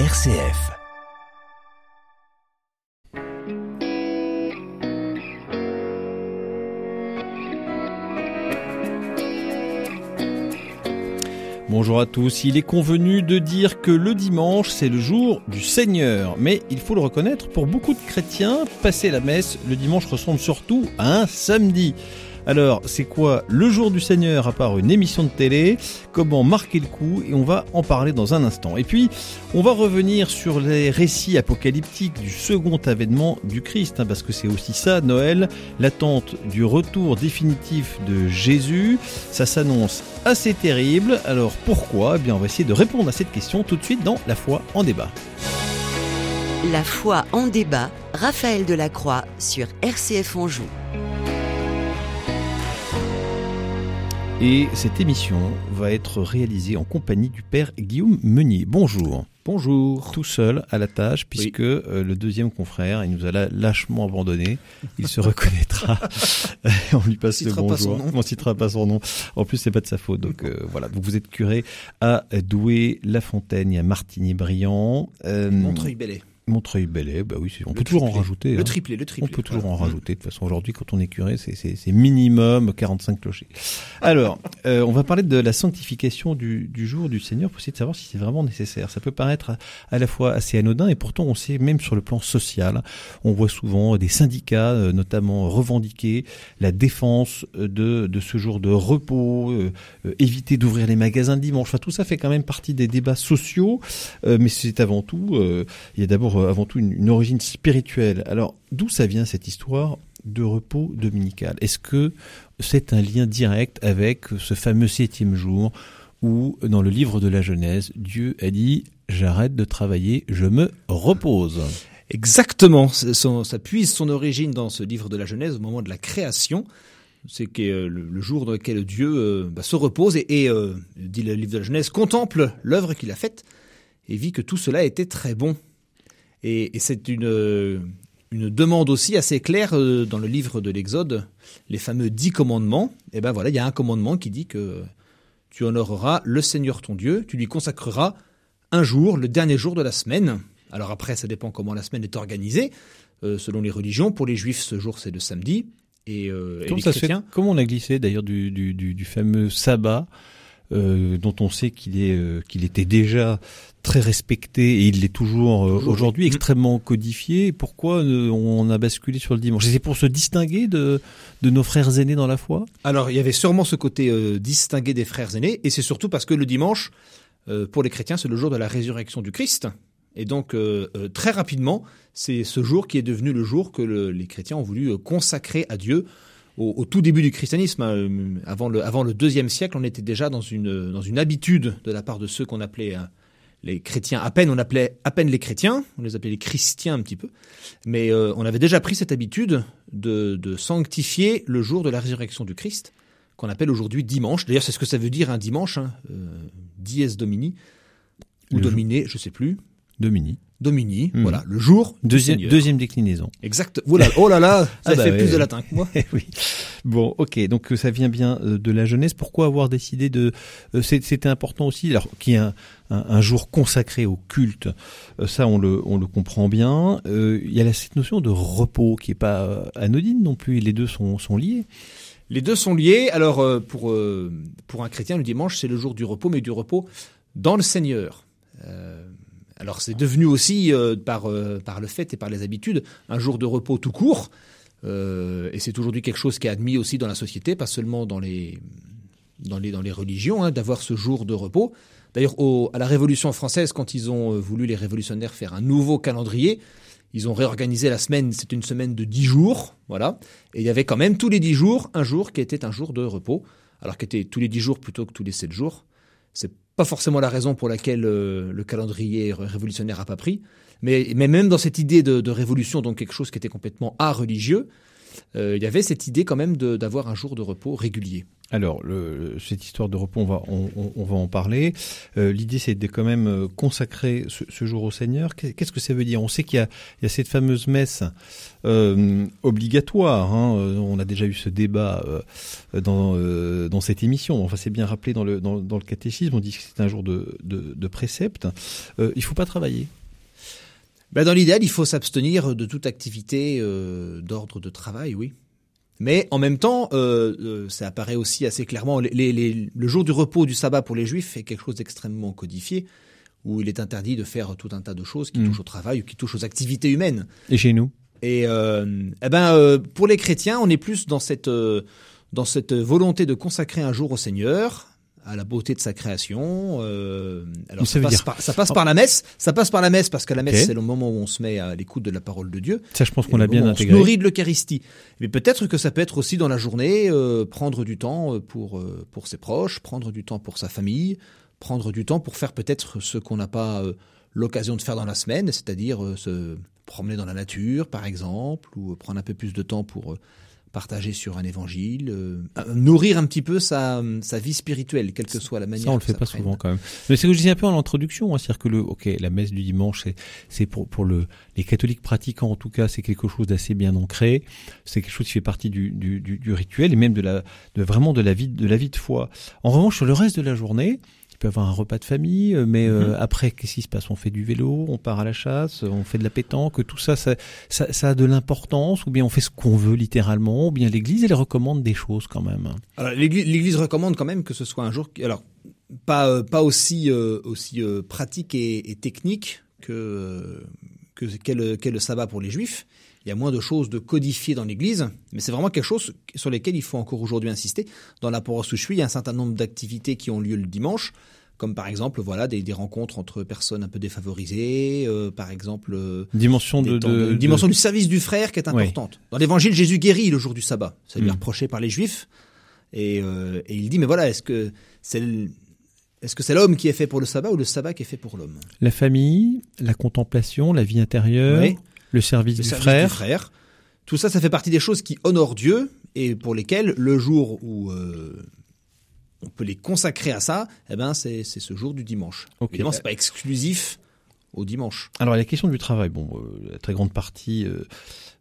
RCF. Bonjour à tous, il est convenu de dire que le dimanche c'est le jour du Seigneur, mais il faut le reconnaître, pour beaucoup de chrétiens, passer la messe le dimanche ressemble surtout à un samedi. Alors, c'est quoi le jour du Seigneur à part une émission de télé? Comment marquer le coup? Et on va en parler dans un instant. Et puis, on va revenir sur les récits apocalyptiques du second avènement du Christ, hein, parce que c'est aussi ça, Noël, l'attente du retour définitif de Jésus. Ça s'annonce assez terrible. Alors pourquoi? Eh bien, on va essayer de répondre à cette question tout de suite dans La foi en débat. La foi en débat, Raphaël Delacroix sur RCF Anjou. Et cette émission va être réalisée en compagnie du père Guillaume Meunier. Bonjour. Bonjour. Tout seul à la tâche, puisque euh, le deuxième confrère, il nous a lâchement abandonné. Il se reconnaîtra. On lui passe le citera pas bonjour. son nom. On citera pas son nom. En plus, c'est pas de sa faute. Donc euh, voilà. Donc, vous êtes curé à Douai, La Fontaine, et à Martigny-Briand. Euh, Montreuil-Bellay. Montreuil-Bellay. Bah oui, on Le peut toujours en rajouter. Le hein. triplé, le triplé. On peut toujours Voilà. en rajouter. De toute façon, aujourd'hui, quand on est curé, c'est- minimum 45 clochers. Alors, euh, on va parler de la sanctification du, du jour du Seigneur pour essayer de savoir si c'est vraiment nécessaire. Ça peut paraître à, à la fois assez anodin et pourtant on sait même sur le plan social, on voit souvent des syndicats euh, notamment revendiquer la défense euh, de, de ce jour de repos, euh, éviter d'ouvrir les magasins le dimanche. Enfin, tout ça fait quand même partie des débats sociaux, mais c'est avant tout, il y a d'abord euh, avant tout une, origine spirituelle. Alors, d'où ça vient cette histoire de repos dominical? Est-ce que c'est un lien direct avec ce fameux septième jour où, dans le livre de la Genèse, Dieu a dit J'arrête de travailler, je me repose. Exactement. Ça puise son origine dans ce livre de la Genèse au moment de la création. C'est euh, le, jour dans lequel Dieu euh, bah, se repose et, dit le livre de la Genèse, contemple l'œuvre qu'il a faite et vit que tout cela était très bon. Et, et c'est une, euh, une demande aussi assez claire euh, dans le livre de l'Exode, les fameux dix commandements. Et ben voilà, il y a un commandement qui dit que tu honoreras le Seigneur ton Dieu, tu lui consacreras un jour, le dernier jour de la semaine. Alors après, ça dépend comment la semaine est organisée, euh, selon les religions. Pour les juifs, ce jour, c'est le samedi. Et, euh, et Comment les ça chrétiens, Comment on a glissé d'ailleurs du, du, du, du fameux sabbat euh, dont on sait qu'il est euh, qu'il était déjà très respecté et il l'est toujours euh, aujourd'hui oui. extrêmement codifié. Pourquoi on a basculé sur le dimanche? C'est pour se distinguer de de nos frères aînés dans la foi? Alors, il y avait sûrement ce côté distingué des frères aînés, et c'est surtout parce que le dimanche, pour les chrétiens, c'est le jour de la résurrection du Christ. Et donc, très rapidement, c'est ce jour qui est devenu le jour que le- les chrétiens ont voulu consacrer à Dieu. Au, au tout début du christianisme, hein, euh, avant, le, avant le deuxième siècle, on était déjà dans une, dans une habitude de la part de ceux qu'on appelait euh, les chrétiens. À peine, on appelait à peine les chrétiens, on les appelait les chrétiens un petit peu. Mais euh, on avait déjà pris cette habitude de, de sanctifier le jour de la résurrection du Christ, qu'on appelle aujourd'hui dimanche. D'ailleurs, c'est ce que ça veut dire un dimanche, hein, euh, dies domini, ou Le jour- dominé, je sais plus. Domini. Domini, Mhm. voilà, le jour Deuxième deuxième déclinaison. Exact. Oh là, oh là là, ça Ah bah fait ouais, plus de latin que moi. Oui. Bon, ok. Donc euh, ça vient bien euh, de la jeunesse. Pourquoi avoir décidé de euh, C'était important aussi, alors qu'il y ait un, un, un jour consacré au culte. ça, on le on le comprend bien. Euh, Il y a cette notion de repos qui est pas anodine non plus. Les deux sont sont liés. Les deux sont liés. Alors, pour, pour un chrétien, le dimanche, c'est le jour du repos, mais du repos dans le Seigneur. Euh, alors, c'est devenu aussi, euh, par, euh, par le fait et par les habitudes, un jour de repos tout court. Euh, et c'est aujourd'hui quelque chose qui est admis aussi dans la société, pas seulement dans les, dans les, dans les religions, hein, d'avoir ce jour de repos. D'ailleurs, à la Révolution française, quand ils ont voulu, les révolutionnaires, faire un nouveau calendrier, ils ont réorganisé la semaine, c'est une semaine de 10 jours, voilà. Et il y avait quand même tous les 10 jours un jour qui était un jour de repos, alors qu'était tous les 10 jours plutôt que tous les 7 jours. C'est pas forcément la raison pour laquelle euh, le calendrier ré- révolutionnaire a pas pris, mais, mais même dans cette idée de, révolution, donc quelque chose qui était complètement religieux, euh, il y avait cette idée quand même d'avoir un jour de repos régulier. Alors, cette histoire de repos, on va, en parler. Euh, L'idée, c'est de quand même euh, consacrer ce, jour au Seigneur. Qu'est- Qu'est-ce que ça veut dire? On sait qu'il y a, cette fameuse messe euh, obligatoire. hein. Euh, On a déjà eu ce débat euh, dans, euh, cette émission. Enfin, c'est bien rappelé dans le, catéchisme. On dit que c'est un jour de, de, précepte. Euh, il faut pas travailler. Ben, dans l'idéal, il faut s'abstenir de toute activité euh, d'ordre de travail, oui. Mais en même temps, euh, euh, ça apparaît aussi assez clairement. Les, les- les- le jour du repos du sabbat pour les juifs est quelque chose d'extrêmement codifié, où il est interdit de faire tout un tas de choses qui Mm. touchent au travail ou qui touchent aux activités humaines. Et chez nous? Et euh, eh ben, euh, pour les chrétiens, on est plus dans cette, euh, dans cette volonté de consacrer un jour au Seigneur, à la beauté de sa création. Euh, alors ça passe, dire- par, ça passe par la messe. Ça passe par la messe parce que la messe, c'est le moment où on se met à l'écoute de la parole de Dieu. Ça, je pense qu'on l'a bien où On se intégré. nourrit de l'Eucharistie. Mais peut-être que ça peut être aussi dans la journée, euh, prendre du temps euh, pour, euh, pour ses proches, prendre du temps pour sa famille, prendre du temps pour faire peut-être ce qu'on n'a pas l'occasion de faire dans la semaine, c'est-à-dire se promener dans la nature, par exemple, ou prendre un peu plus de temps pour partager sur un évangile, euh, euh, nourrir un petit peu sa, sa vie spirituelle, quelle que soit la manière. Ça, on le fait pas prenne. souvent quand même. Mais c'est ce que je disais un peu en introduction, hein, c'est-à-dire que le, ok, la messe du dimanche, c'est, c'est pour, pour le, les catholiques pratiquants en tout cas, c'est quelque chose d'assez bien ancré. C'est quelque chose qui fait partie du, du, du, du rituel et même de la, de vraiment de la vie, de la vie de foi. En revanche, sur le reste de la journée, il peut y avoir un repas de famille, euh, mais euh, après, qu'est-ce qui se passe? On fait du vélo, on part à la chasse, on fait de la pétanque, tout ça, ça, ça, ça a de l'importance, ou bien on fait ce qu'on veut littéralement, ou bien l'Église, elle recommande des choses quand même? Alors, l'Église, recommande quand même que ce soit un jour, alors pas euh, pas aussi euh, aussi pratique et, et technique que que qu'est le, qu'est le sabbat pour les Juifs. Il y a moins de choses de codifiées dans l'Église, mais c'est vraiment quelque chose sur lesquelles il faut encore aujourd'hui insister. Dans la paroisse où je suis, il y a un certain nombre d'activités qui ont lieu le dimanche, comme par exemple voilà des, des rencontres entre personnes un peu défavorisées, euh, par exemple euh, Dimension de, temps de- de- de- dimension du service du frère qui est Oui. importante. Dans l'évangile, Jésus guérit le jour du sabbat. Ça lui est Mm. reproché par les Juifs. Et, euh, et il dit, mais voilà, est-ce que c'est est-ce que c'est l'homme qui est fait pour le sabbat ou le sabbat qui est fait pour l'homme? La famille, la contemplation, la vie intérieure, Oui. Le service, Le du, service frère. du frère. Tout ça, ça fait partie des choses qui honorent Dieu et pour lesquelles le jour où euh, on peut les consacrer à ça, eh ben c'est c'est ce jour du dimanche. Ok. Évidemment, c'est pas exclusif au dimanche. Alors la question du travail, bon, euh, la très grande partie euh,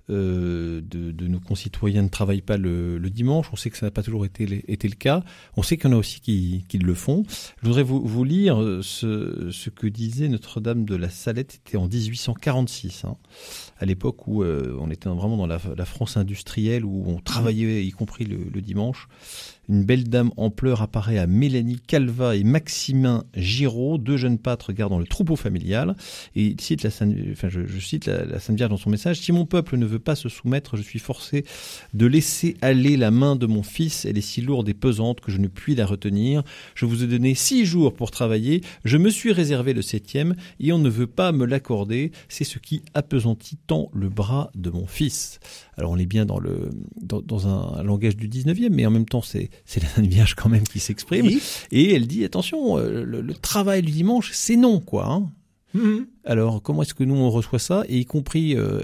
de, de nos concitoyens ne travaillent pas le, le dimanche. On sait que ça n'a pas toujours été, été le cas. On sait qu'il y en a aussi qui, qui le font. Je voudrais vous, vous lire euh, ce, ce que disait Notre-Dame de la Salette. C'était en 1846, hein, à l'époque où euh, on était vraiment dans la, France industrielle, où on travaillait, y compris le, dimanche. Une belle dame en pleurs apparaît à Mélanie Calva et Maximin Giraud, deux jeunes pâtres regardant le troupeau familial. Et il cite la Sainte, je cite la, la Sainte Vierge dans son message. Si mon peuple ne veut pas se soumettre, je suis forcé de laisser aller la main de mon fils. Elle est si lourde et pesante que je ne puis la retenir. Je vous ai donné six jours pour travailler. Je me suis réservé le septième et on ne veut pas me l'accorder. C'est ce qui appesantit tant le bras de mon fils. Alors on est bien dans le dans, dans un, langage du 19e, mais en même temps c'est c'est la Sainte Vierge quand même qui s'exprime. Oui. Et elle dit attention, euh, le, le travail du dimanche, c'est non quoi. Hein. Mhm. Alors, comment est-ce que nous on reçoit ça? Et y compris, euh,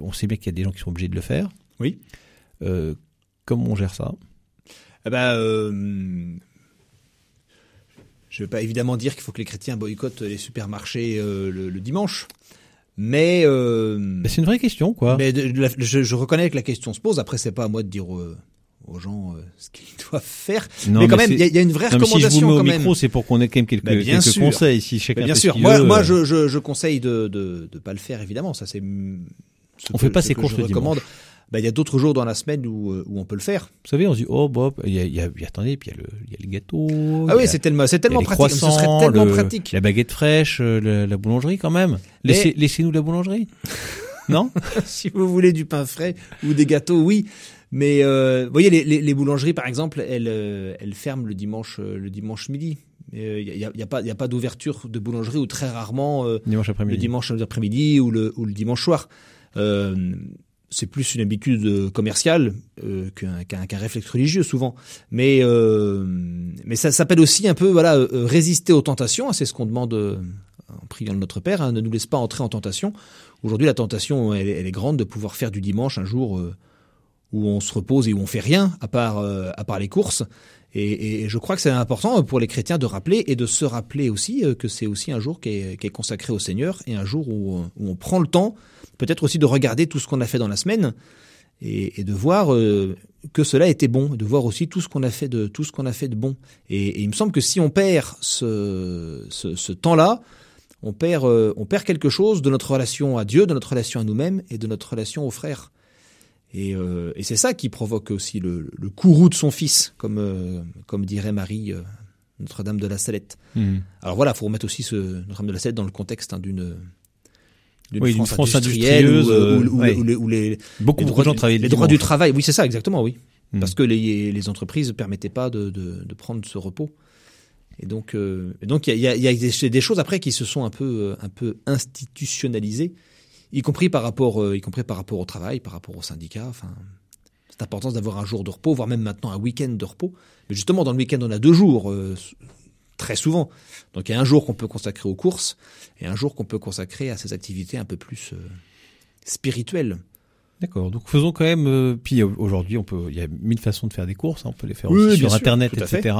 on sait bien qu'il y a des gens qui sont obligés de le faire. Oui. Euh, comment on gère ça? Eh ben, euh, je ne vais pas évidemment dire qu'il faut que les chrétiens boycottent les supermarchés le, le dimanche, mais, euh, C'est une vraie question, quoi. mais de- de la- je, je reconnais que la question se pose. Après, c'est pas à moi de dire euh, aux gens euh, ce qu'ils doivent faire. Non, mais quand mais même, il y, a- il y a une vraie Non, mais si je recommandation vous mets au quand même. micro, c'est pour qu'on ait quand même quelques, bien quelques sûr. conseils. Si chacun Mais bien sûr, moi, veut, moi euh, je, je, je conseille de de, de pas le faire évidemment. Ça c'est. ce On que- fait pas ce ses que courses je recommande. dimanche. Il y a d'autres jours dans la semaine où, euh, où on peut le faire. Vous savez, on se dit oh Bob, il y a, il y a, y a- attendez, puis il y a le, il y a le gâteau. Ah oui, c'est tellement, c'est tellement pratique. Ce serait tellement le- pratique. La baguette fraîche, euh, la, la boulangerie quand même. Laissez, laissez-nous la boulangerie. non? Si vous voulez du pain frais ou des gâteaux, oui. Mais euh, vous voyez, les, les, les boulangeries, par exemple, elles, euh, elles ferment le dimanche, euh, le dimanche midi. Il n'y a, y a pas, y a pas d'ouverture de boulangerie ou très rarement euh, Dimanche le après-midi. dimanche après-midi ou le, ou le dimanche soir. Euh, c'est plus une habitude euh, commerciale euh, qu'un réflexe religieux souvent. Mais euh, ça s'appelle aussi un peu voilà résister aux tentations. C'est ce qu'on demande en priant le Notre Père. hein, ne nous laisse pas entrer en tentation. Aujourd'hui, la tentation, elle, est- grande de pouvoir faire du dimanche un jour où on se repose et où on fait rien à part à part les courses. Et, je crois que c'est important pour les chrétiens de rappeler et de se rappeler aussi euh, que c'est aussi un jour qui est, consacré au Seigneur et un jour où, on prend le temps, peut-être aussi de regarder tout ce qu'on a fait dans la semaine et, de voir euh, que cela était bon, de voir aussi tout ce qu'on a fait de tout ce qu'on a fait de bon. Et, il me semble que si on perd ce, temps-là, euh, on perd quelque chose de notre relation à Dieu, de notre relation à nous-mêmes et de notre relation aux frères. Et, euh, et c'est ça qui provoque aussi le, le, courroux de son fils, comme, euh, comme dirait Marie, euh, Notre-Dame de la Salette. Mmh. Alors voilà, il faut remettre aussi ce Notre-Dame de la Salette dans le contexte hein, d'une d'une oui, France, France, industrieuse, où, où, ouais. où, les, où, les, beaucoup les droits, de gens travaillaient les droits du travail. Oui, c'est ça, exactement, oui. Mmh. Parce que les, les entreprises ne permettaient pas de, de, de, prendre ce repos. Et donc, euh, et donc il y a, y a des, des, choses après qui se sont un peu, un peu institutionnalisées y compris par rapport, euh, y compris par rapport au travail, par rapport au syndicat. Enfin, c'est important d'avoir un jour de repos, voire même maintenant un week-end de repos. Mais justement, dans le week-end, on a deux jours, euh, très souvent. Donc il y a un jour qu'on peut consacrer aux courses et un jour qu'on peut consacrer à ces activités un peu plus euh, spirituelles. D'accord. Donc faisons quand même. Euh, puis aujourd'hui, on peut. Il y a mille façons de faire des courses. Hein, on peut les faire oui, aussi sur sûr, Internet, etc.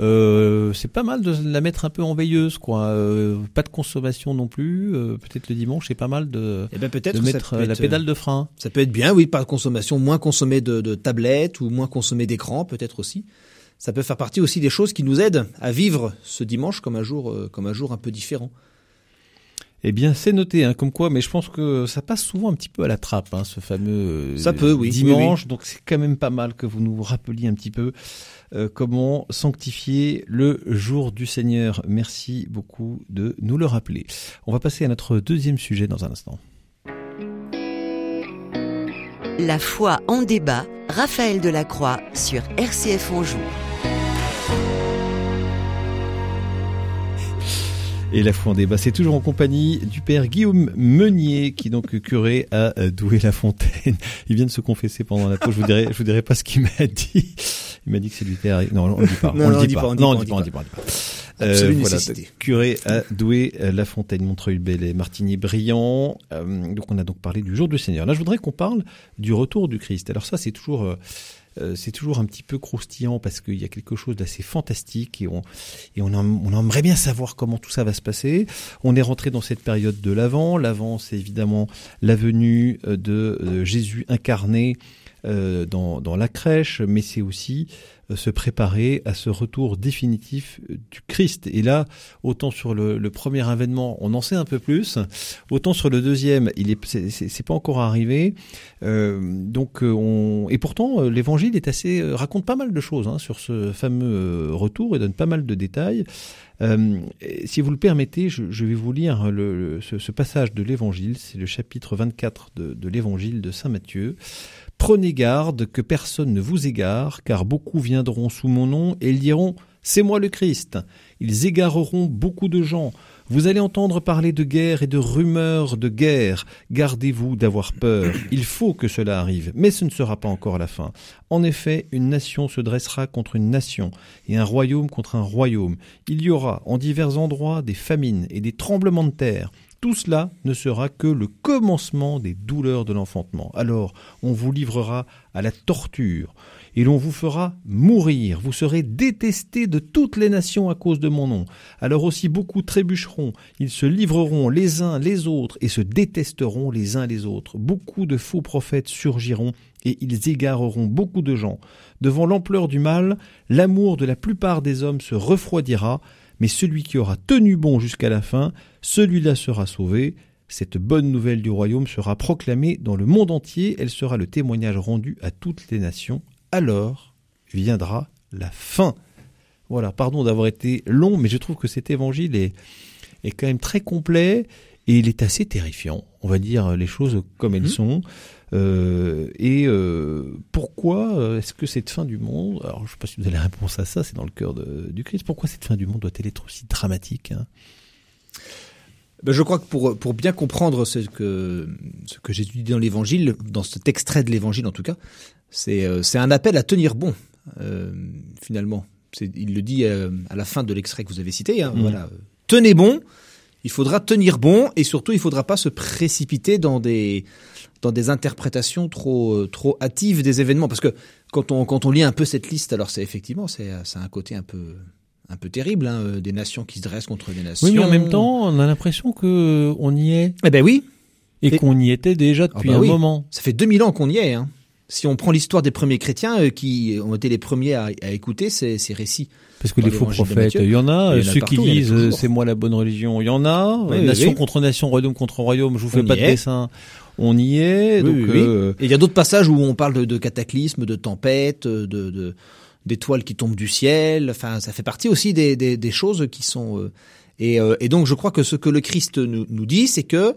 Euh, c'est pas mal de la mettre un peu en veilleuse, quoi. Euh, pas de consommation non plus. Euh, peut-être le dimanche, c'est pas mal de, eh ben de mettre la être, pédale de frein. Ça peut être bien, oui, pas de consommation, moins consommer de, de tablettes ou moins consommer d'écran, peut-être aussi. Ça peut faire partie aussi des choses qui nous aident à vivre ce dimanche comme un jour, comme un jour un peu différent. Eh bien, c'est noté, hein, comme quoi, mais je pense que ça passe souvent un petit peu à la trappe, hein, ce fameux ça peut, oui, dimanche. Oui, oui. Donc, c'est quand même pas mal que vous nous rappeliez un petit peu euh, comment sanctifier le jour du Seigneur. Merci beaucoup de nous le rappeler. On va passer à notre deuxième sujet dans un instant. La foi en débat, Raphaël Delacroix sur RCF Anjou. Et la foi en débat, c'est toujours en compagnie du père Guillaume Meunier, qui est donc curé à Douai-la-Fontaine. Il vient de se confesser pendant la pause. Je vous dirai, je vous dirai pas ce qu'il m'a dit. Il m'a dit que c'est lui père. Non, on le dit pas. Non, on le dit pas. Non, on le dit pas. On dit pas. Euh, voilà, curé à Douai, La Fontaine, Montreuil-Bellay, Martigny-Briand. Euh, donc on a donc parlé du jour du Seigneur. Là, je voudrais qu'on parle du retour du Christ. Alors ça, c'est toujours euh, c'est toujours un petit peu croustillant parce qu'il y a quelque chose d'assez fantastique et on et on, aimerait bien savoir comment tout ça va se passer. On est rentré dans cette période de l'avant. L'avant, c'est évidemment la venue de Jésus incarné euh, dans, la crèche, mais c'est aussi euh, se préparer à ce retour définitif du Christ. Et là, autant sur le, le, premier événement, on en sait un peu plus, autant sur le deuxième, il est c'est pas encore arrivé. Euh, donc on et pourtant l'Évangile est assez raconte pas mal de choses hein, sur ce fameux retour et donne pas mal de détails. Euh, si vous le permettez, je, je vais vous lire le, le, ce, ce, passage de l'Évangile. C'est le chapitre 24 de, de l'Évangile de Saint Matthieu. Prenez garde que personne ne vous égare, car beaucoup viendront sous mon nom et ils diront C'est moi le Christ. Ils égareront beaucoup de gens. Vous allez entendre parler de guerre et de rumeurs de guerre. Gardez-vous d'avoir peur. Il faut que cela arrive, mais ce ne sera pas encore la fin. En effet, une nation se dressera contre une nation, et un royaume contre un royaume. Il y aura en divers endroits des famines et des tremblements de terre. Tout cela ne sera que le commencement des douleurs de l'enfantement. Alors on vous livrera à la torture, et l'on vous fera mourir. Vous serez détestés de toutes les nations à cause de mon nom. Alors aussi beaucoup trébucheront, ils se livreront les uns les autres, et se détesteront les uns les autres. Beaucoup de faux prophètes surgiront, et ils égareront beaucoup de gens. Devant l'ampleur du mal, l'amour de la plupart des hommes se refroidira, mais celui qui aura tenu bon jusqu'à la fin, celui-là sera sauvé. Cette bonne nouvelle du royaume sera proclamée dans le monde entier, elle sera le témoignage rendu à toutes les nations. Alors viendra la fin. Voilà, pardon d'avoir été long, mais je trouve que cet évangile est, est quand même très complet et il est assez terrifiant. On va dire les choses comme elles mmh. sont. Euh, et euh, pourquoi euh, est-ce que cette fin du monde, alors je ne sais pas si vous avez la réponse à ça, c'est dans le cœur de, du Christ, pourquoi cette fin du monde doit-elle être aussi dramatique hein? Ben je crois que pour, pour bien comprendre ce que, ce que j'étudie dans l'Évangile, dans cet extrait de l'Évangile en tout cas, c'est euh, un appel à tenir bon, euh, finalement. Il le dit euh, à la fin de l'extrait que vous avez cité. Hein, mmh. Voilà, tenez bon, Il faudra tenir bon et surtout il faudra pas se précipiter dans des dans des interprétations trop euh, trop hâtives des événements parce que quand on quand on lit un peu cette liste alors c'est effectivement c'est c'est un côté un peu un peu terrible hein, euh, des nations qui se dressent contre des nations. Oui, mais en même temps, on a l'impression que euh, on y est Eh ben oui, et, Et- qu'on y était déjà Ah depuis bah un oui. moment. ça fait 2000 ans qu'on y est hein. Si on prend l'histoire des premiers chrétiens euh, qui ont été les premiers à, à écouter ces, ces récits. Parce que les faux prophètes, il y en a. il y en a Ceux partout, qui disent euh, c'est moi la bonne religion, il y en a. Oui, nation oui. contre nation, royaume contre royaume, je vous fais On pas y de est. dessin. On y est. Oui, donc, euh, Et il y a d'autres passages où on parle de, de cataclysmes, de tempêtes, de, de d'étoiles qui tombent du ciel. Enfin, ça fait partie aussi des, des, des choses qui sont. euh, et, euh, et donc, je crois que ce que le Christ nous, nous dit, c'est que.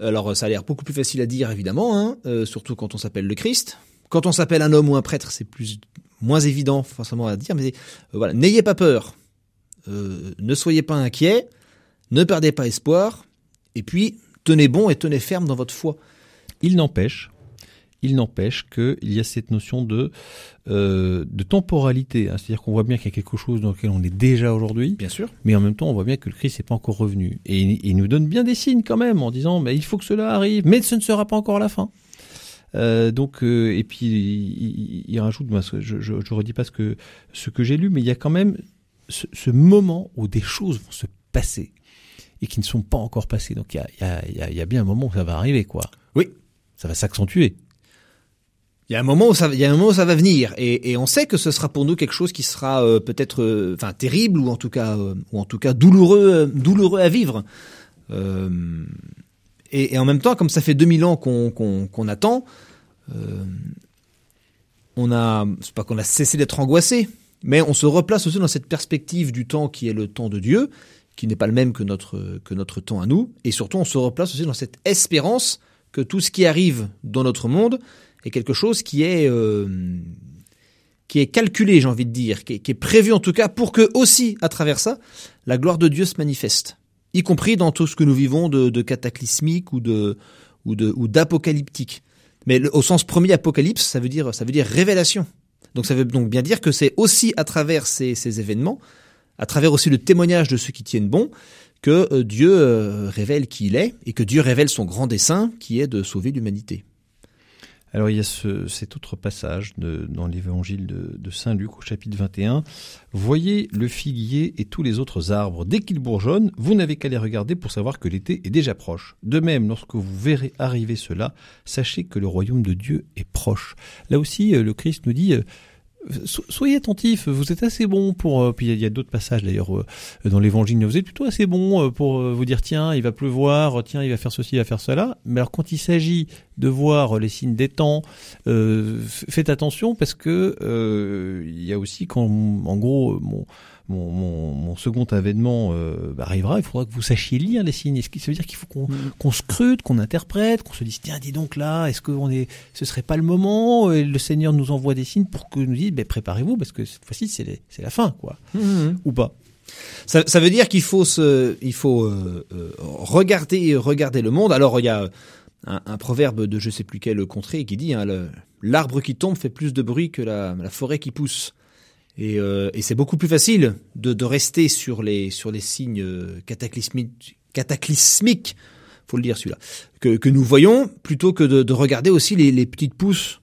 Alors, ça a l'air beaucoup plus facile à dire, évidemment, hein, euh, surtout quand on s'appelle le Christ. Quand on s'appelle un homme ou un prêtre, c'est plus moins évident forcément à dire. Mais euh, voilà, n'ayez pas peur, Euh, ne soyez pas inquiets, ne perdez pas espoir, et puis tenez bon et tenez ferme dans votre foi. il n'empêche, il n'empêche qu'il y a cette notion de euh, de temporalité. hein. C'est-à-dire qu'on voit bien qu'il y a quelque chose dans lequel on est déjà aujourd'hui, Bien sûr. mais en même temps, on voit bien que le Christ n'est pas encore revenu. Et il, il nous donne bien des signes quand même en disant, mais il faut que cela arrive, mais ce ne sera pas encore la fin. Euh, donc euh, et puis il, il- il rajoute, moi, ce- je, je, je redis pas ce que ce que j'ai lu, mais il y a quand même ce, ce moment où des choses vont se passer et qui ne sont pas encore passées. Donc il y, a, il y, a, il y a bien un moment où ça va arriver, quoi. Oui. Ça va s'accentuer. Il y a un moment où ça, va venir, et, on sait que ce sera pour nous quelque chose qui sera euh, peut-être, euh, terrible ou en tout cas, euh, ou en tout cas douloureux, douloureux à vivre. Et, en même temps, comme ça fait 2000 ans qu'on attend, on a, c'est pas qu'on a cessé d'être angoissé, mais on se replace aussi dans cette perspective du temps qui est le temps de Dieu, qui n'est pas le même que notre que notre temps à nous, et surtout on se replace aussi dans cette espérance que tout ce qui arrive dans notre monde est quelque chose qui est euh, qui est calculé, j'ai envie de dire, qui est, prévu en tout cas pour que aussi à travers ça, la gloire de Dieu se manifeste, y compris dans tout ce que nous vivons de, cataclysmique ou de ou d'apocalyptique. Mais au sens premier, apocalypse, ça veut dire ça veut dire révélation. Donc ça veut donc bien dire que c'est aussi à travers ces, ces événements, à travers aussi le témoignage de ceux qui tiennent bon, que euh, Dieu euh, révèle qui il est et que Dieu révèle son grand dessein qui est de sauver l'humanité. Alors il y a ce, cet autre passage dans l'évangile de, de Saint Luc au chapitre 21. Voyez le figuier et tous les autres arbres. Dès qu'ils bourgeonnent, vous n'avez qu'à les regarder pour savoir que l'été est déjà proche. De même, lorsque vous verrez arriver cela, sachez que le royaume de Dieu est proche. Là aussi, euh, le Christ nous dit... so- Soyez attentifs, vous êtes assez bon pour. euh, puis il y a- d'autres passages d'ailleurs euh, dans l'Évangile. Vous êtes plutôt assez bon euh, pour vous dire tiens, il va pleuvoir, tiens, il va faire ceci, il va faire cela. Mais alors quand il s'agit de voir les signes des temps, faites attention parce que il y a aussi quand, en gros, mon mon, mon, mon second avènement euh, arrivera, il faudra que vous sachiez lire les signes. Ça veut dire qu'il faut qu'on qu'on scrute, qu'on interprète, qu'on se dise tiens, dis donc là, est-ce que on est, ce serait pas le moment Et Le Seigneur nous envoie des signes pour que nous dise, ben préparez-vous parce que cette fois-ci c'est la fin, quoi, ou pas. Ça, ça veut dire qu'il faut se, il faut euh, euh, regarder, regarder le monde. Alors il y a un, un proverbe de je sais plus quelle contrée qui dit hein, l'arbre qui tombe fait plus de bruit que la, la forêt qui pousse. Et, euh, et c'est beaucoup plus facile de, rester sur les sur les signes euh, cataclysmiques, cataclysmiques, faut le dire celui-là, que, nous voyons, plutôt que de, de regarder aussi les, petites pousses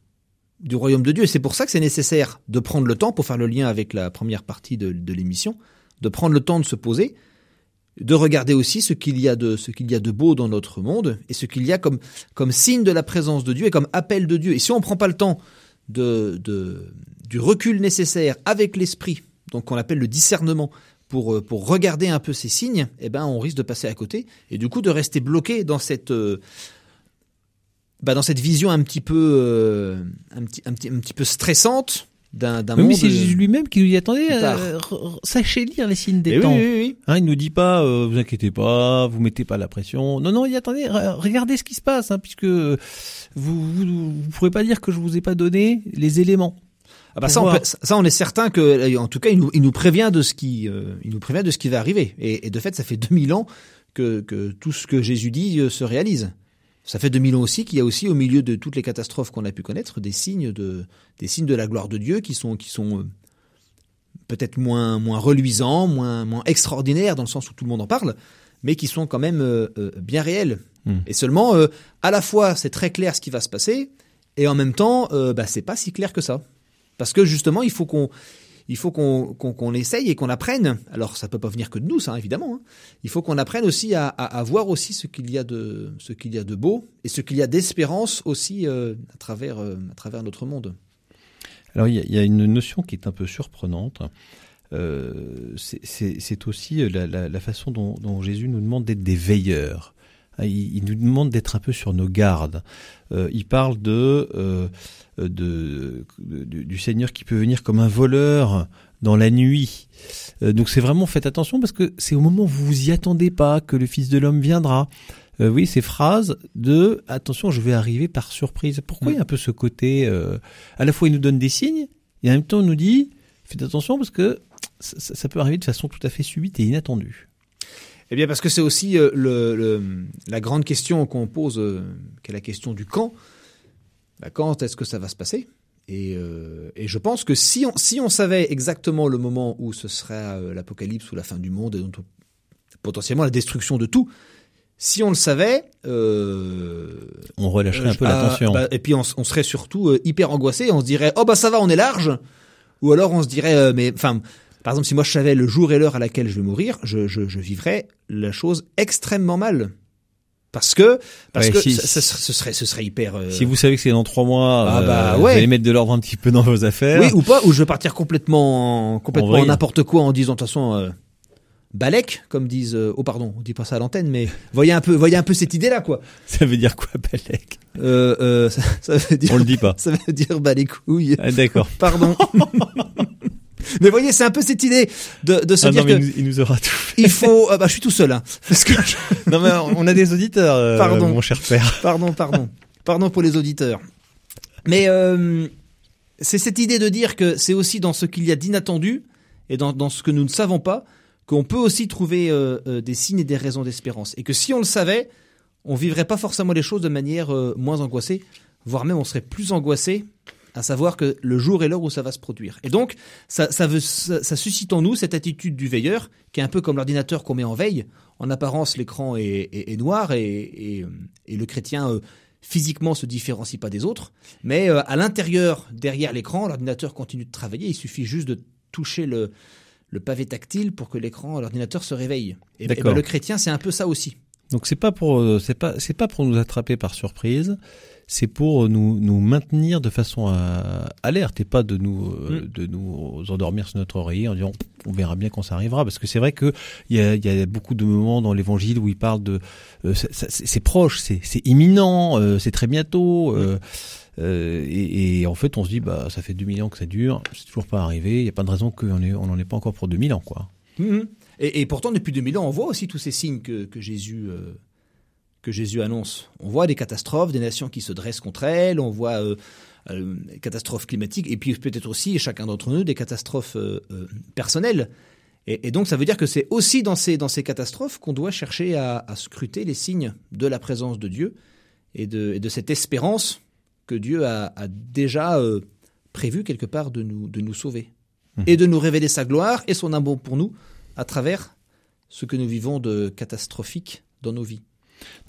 du royaume de Dieu. C'est pour ça que c'est nécessaire de prendre le temps, pour faire le lien avec la première partie de, de l'émission, de prendre le temps de se poser, de regarder aussi ce qu'il y a de y a de beau dans notre monde et ce qu'il y a comme comme signe de la présence de Dieu et comme appel de Dieu. Et si on prend pas le temps du recul nécessaire avec l'esprit, donc qu'on appelle le discernement, pour euh, pour regarder un peu ces signes, eh ben on risque de passer à côté et du coup de rester bloqué dans cette euh, bah, dans cette vision un petit peu euh, un petit un petit un petit peu stressante d'un Oui, monde. mais c'est Jésus lui-même qui nous dit attendez, euh, sachez lire les signes des Eh temps. oui, oui, oui. Hein, il nous dit pas, euh, vous inquiétez pas, vous mettez pas la pression. Non, non, il dit attendez, re- regardez ce qui se passe, hein, puisque vous, vous, vous pourrez pas dire que je vous ai pas donné les éléments. Ah bah ça, on peut- ça, on est certain que, euh, en tout cas, il nous, il nous prévient de ce qui, euh, il nous prévient de ce qui va arriver. Et, et de fait, ça fait 2000 ans que, que tout ce que Jésus dit euh, se réalise. Ça fait 2000 ans aussi qu'il y a aussi, au milieu de toutes les catastrophes qu'on a pu connaître, des signes de, des signes de la gloire de Dieu qui sont, qui sont euh, peut-être moins, moins reluisants, moins, moins extraordinaires dans le sens où tout le monde en parle, mais qui sont quand même euh, euh, bien réels. Hmm. Et seulement, euh, à la fois, c'est très clair ce qui va se passer, et en même temps, euh, bah, c'est pas si clair que ça. Parce que justement, il faut qu'on il faut qu'on essaye et qu'on apprenne. Alors, ça peut pas venir que de nous, ça, évidemment. hein. Il faut qu'on apprenne aussi à, à, voir aussi ce qu'il y a de ce qu'il y a de beau et ce qu'il y a d'espérance aussi euh, à travers euh, à travers notre monde. Alors il y, a, une notion qui est un peu surprenante. Euh, c'est- aussi la, façon dont Jésus nous demande d'être des veilleurs. Ah, Il, il nous demande d'être un peu sur nos gardes. Euh, il parle de, euh, de, de- du Seigneur qui peut venir comme un voleur dans la nuit. Euh, donc c'est vraiment faites attention parce que c'est au moment où vous vous y attendez pas que le Fils de l'homme viendra. Euh, oui, ces phrases de attention, je vais arriver par surprise. Pourquoi Mm. il y a un peu ce côté euh, à la fois il nous donne des signes et en même temps il nous dit faites attention parce que ça peut arriver de façon tout à fait subite et inattendue. Eh bien, parce que c'est aussi euh, le, le- la grande question qu'on pose, euh, qui est la question du quand. Bah, quand est-ce que ça va se passer? Et, euh, et je pense que si on, si on savait exactement le moment où ce sera euh, l'apocalypse ou la fin du monde, et donc potentiellement la destruction de tout, si on le savait, euh, On relâcherait un peu ah, l'attention. bah, et puis on, serait surtout euh, hyper angoissé. On se dirait oh bah ça va, on est large. Ou alors on se dirait euh, mais enfin par exemple si moi je savais le jour et l'heure à laquelle je vais mourir, je, je, je vivrais la chose extrêmement mal. Parce que parce Ouais, que si- ça- ça- ce serait ce serait hyper. euh, Si vous savez que c'est dans trois mois, Ah bah euh, vous ouais. allez mettre de l'ordre un petit peu dans vos affaires. oui ou pas ou je vais partir complètement en- complètement n'importe quoi en disant de toute façon. Euh, Balek, comme disent, euh, oh pardon, on dit pas ça à l'antenne, mais voyez un peu, voyez un peu cette idée-là, quoi. Ça veut dire quoi, Balek? Euh, euh, ça, ça veut dire, On le dit pas. ça veut dire bah les couilles. Ah, D'accord. Pardon. mais voyez, c'est un peu cette idée de, de se Ah dire non, mais que il, nous, il nous aura tout fait. il faut. ah bah, je suis tout seul. Hein, parce que je- Non mais on a des auditeurs, euh, Pardon. mon cher père. pardon, pardon, pardon pour les auditeurs. Mais euh, c'est cette idée de dire que c'est aussi dans ce qu'il y a d'inattendu et dans, dans ce que nous ne savons pas qu'on peut aussi trouver euh, euh, des signes et des raisons d'espérance. Et que si on le savait, on vivrait pas forcément les choses de manière euh, moins angoissée, voire même on serait plus angoissé à savoir que le jour et l'heure où ça va se produire. Et donc, ça, ça, veut, ça, ça suscite en nous cette attitude du veilleur, qui est un peu comme l'ordinateur qu'on met en veille. En apparence, l'écran est, est- est noir et, et, et le chrétien euh, physiquement se différencie pas des autres. Mais euh, à l'intérieur, derrière l'écran, l'ordinateur continue de travailler. Il suffit juste de toucher le, le pavé tactile pour que l'écran, l'ordinateur se réveille. Et, et ben, le chrétien, c'est un peu ça aussi. Donc c'est pas pour euh, c'est pas c'est pas pour nous attraper par surprise, c'est pour nous nous maintenir de façon à, alerte et pas de nous euh, Mm. de nous endormir sur notre oreiller en disant on verra bien quand ça arrivera parce que c'est vrai que il y a, y a beaucoup de moments dans l'évangile où il parle de euh, c'est proche, c'est imminent, euh, c'est très bientôt euh, euh, et, et en fait on se dit bah ça fait 2000 ans que ça dure, c'est toujours pas arrivé, il y a pas de raison qu'on on n'en est pas encore pour 2000 ans quoi. Mhm. Et, et pourtant, depuis 2000 ans, on voit aussi tous ces signes que, que Jésus euh, que Jésus annonce. On voit des catastrophes, des nations qui se dressent contre elles, on voit euh, euh, des catastrophes climatiques, et puis peut-être aussi, chacun d'entre nous, des catastrophes euh, euh, personnelles. Et, et donc, ça veut dire que c'est aussi dans ces, dans ces catastrophes qu'on doit chercher à, à scruter les signes de la présence de Dieu et de, et de cette espérance que Dieu a, a déjà prévu quelque part de nous, de nous sauver Mhm. et de nous révéler sa gloire et son amour pour nous à travers ce que nous vivons de catastrophique dans nos vies.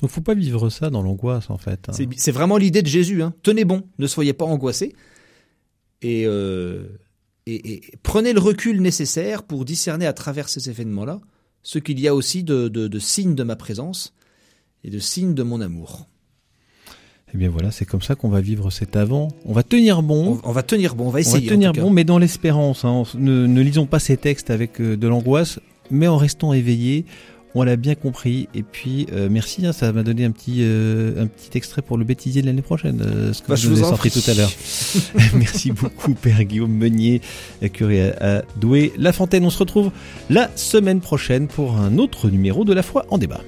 Donc faut pas vivre ça dans l'angoisse en fait. hein. C'est- vraiment l'idée de Jésus. Hein. Tenez bon, ne soyez pas angoissés et, euh, et, et prenez le recul nécessaire pour discerner à travers ces événements-là ce qu'il y a aussi de, de, de signes de ma présence et de signes de mon amour. Eh bien voilà, c'est comme ça qu'on va vivre cet avant. On va tenir bon. On, va tenir bon, on va On va essayer. en tenir bon, mais dans l'espérance. hein. Ne, ne lisons pas ces textes avec euh, de l'angoisse, mais en restant éveillés. On l'a bien compris. Et puis, euh, merci. hein, ça m'a donné un petit, euh, un petit extrait pour le bêtisier de l'année prochaine, euh, ce que Bah, vous je vous avez sorti tout à l'heure. merci beaucoup, Père Guillaume Meunier, curé à, à Douai. La Fontaine, on se retrouve la semaine prochaine pour un autre numéro de La Foi en débat.